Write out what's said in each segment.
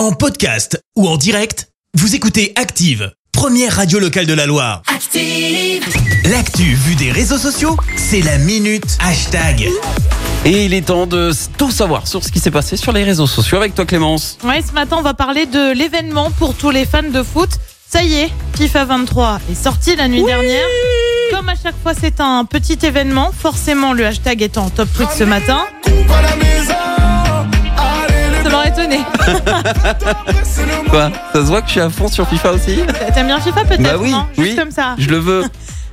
En podcast ou en direct, vous écoutez Active, première radio locale de la Loire. Active. L'actu vue des réseaux sociaux, c'est la minute hashtag. Et il est temps de tout savoir sur ce qui s'est passé sur les réseaux sociaux avec toi Clémence. Ouais, ce matin, on va parler de l'événement pour tous les fans de foot. Ça y est, FIFA 23 est sorti la nuit dernière. Comme à chaque fois, c'est un petit événement. Forcément, le hashtag est en top tweet ce matin. Quoi Ça se voit que je suis à fond sur FIFA aussi T'aimes bien FIFA peut-être Bah oui, non Juste oui. comme ça. Je le veux.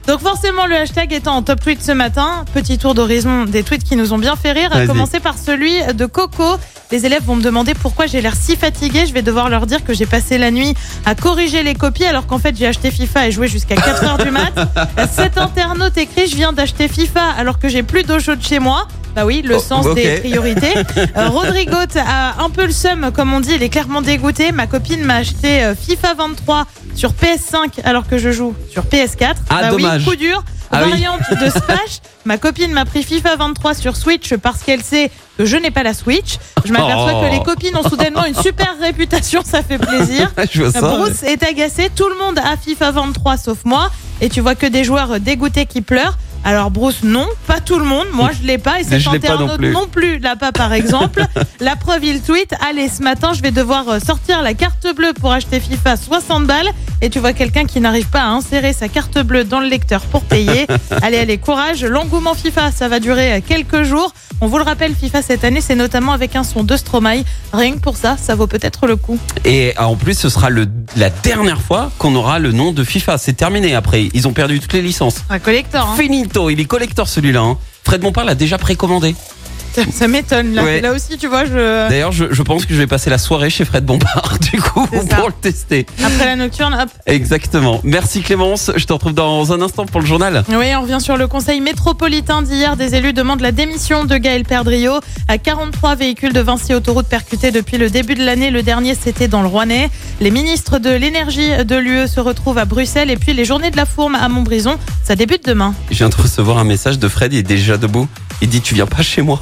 Donc forcément, le hashtag étant en top tweet ce matin, petit tour d'horizon des tweets qui nous ont bien fait rire, à Vas-y. commencer par celui de Coco. Les élèves vont me demander pourquoi j'ai l'air si fatiguée. Je vais devoir leur dire que j'ai passé la nuit à corriger les copies alors qu'en fait j'ai acheté FIFA et joué jusqu'à 4 heures du mat. Cet internaute écrit je viens d'acheter FIFA alors que j'ai plus d'eau chaude chez moi. Bah oui, le Oh, sens ok. des priorités. Euh, Rodrigo a un peu le seum, comme on dit, il est clairement dégoûté. Ma copine m'a acheté euh, FIFA 23 sur PS5 alors que je joue sur PS4. Ah, bah dommage. oui, coup dur. Ah oui. Variante de Smash. Ma copine m'a pris FIFA 23 sur Switch parce qu'elle sait que je n'ai pas la Switch. Je m'aperçois Oh. que les copines ont soudainement une super réputation, ça fait plaisir. Je vois ça. Bruce est agacé, tout le monde a FIFA 23 sauf moi. Et tu vois que des joueurs dégoûtés qui pleurent. Alors Bruce, non, pas tout le monde. Moi, je l'ai pas. Et l'ai pas non internaute plus. non plus l'a pas, par exemple. La preuve, il tweet Allez, ce matin, je vais devoir euh, sortir la carte bleue pour acheter FIFA 60 balles. Et tu vois quelqu'un qui n'arrive pas à insérer sa carte bleue dans le lecteur pour payer. allez, allez, courage. L'engouement FIFA, ça va durer quelques jours. On vous le rappelle, FIFA cette année, c'est notamment avec un son de Stromae. Rien que pour ça, ça vaut peut-être le coup. Et euh, en plus, ce sera le, la dernière fois qu'on aura le nom de FIFA. C'est terminé après. Ils ont perdu toutes les licences. Un collector, hein. Finito, il est collector celui-là. hein. Fred Bompard l'a déjà précommandé. Ça, ça m'étonne. Là, Ouais. là aussi, tu vois, je... D'ailleurs, je, je pense que je vais passer la soirée chez Fred Bompard, du coup, C'est ça. pour le tester. après la nocturne, hop. Exactement. Merci Clémence. Je te retrouve dans un instant pour le journal. Oui, on revient sur le conseil métropolitain d'hier. Des élus demandent la démission de Gaël Perdriau. À 43 véhicules de Vinci Autoroute percutés depuis le début de l'année. Le dernier, c'était dans le Rouennais. Les ministres de l'énergie de l'UE se retrouvent à Bruxelles. Et puis les journées de la fourme à Montbrison, ça débute demain. Je viens de recevoir un message de Fred, il est déjà debout. Il dit Tu viens pas chez moi